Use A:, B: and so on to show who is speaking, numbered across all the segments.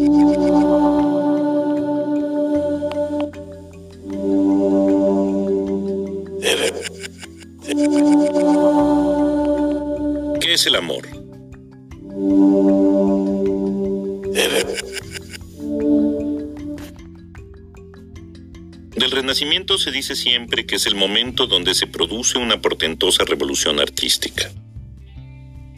A: ¿Qué es el amor? Del Renacimiento se dice siempre que es el momento donde se produce una portentosa revolución artística.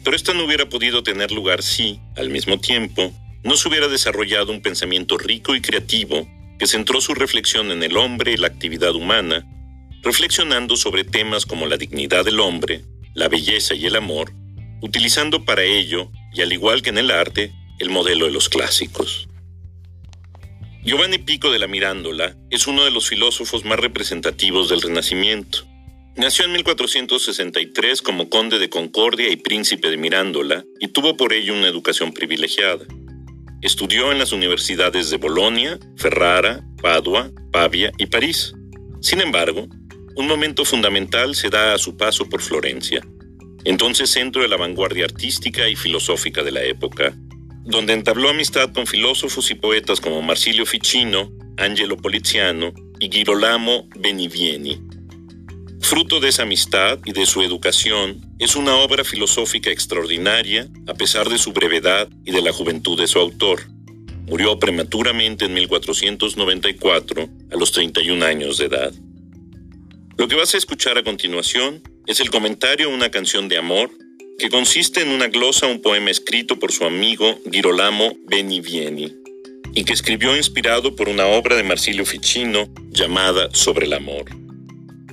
A: Pero esta no hubiera podido tener lugar si, al mismo tiempo, no se hubiera desarrollado un pensamiento rico y creativo que centró su reflexión en el hombre y la actividad humana, reflexionando sobre temas como la dignidad del hombre, la belleza y el amor, utilizando para ello, y al igual que en el arte, el modelo de los clásicos. Giovanni Pico de la Mirándola es uno de los filósofos más representativos del Renacimiento. Nació en 1463 como conde de Concordia y príncipe de Mirándola y tuvo por ello una educación privilegiada. Estudió en las universidades de Bolonia, Ferrara, Padua, Pavia y París. Sin embargo, un momento fundamental se da a su paso por Florencia, entonces centro de la vanguardia artística y filosófica de la época, donde entabló amistad con filósofos y poetas como Marsilio Ficino, Angelo Poliziano y Girolamo Benivieni. Fruto de esa amistad y de su educación, es una obra filosófica extraordinaria a pesar de su brevedad y de la juventud de su autor. Murió prematuramente en 1494 a los 31 años de edad. Lo que vas a escuchar a continuación es el comentario a una canción de amor que consiste en una glosa a un poema escrito por su amigo Girolamo Benivieni y que escribió inspirado por una obra de Marsilio Ficino llamada Sobre el amor.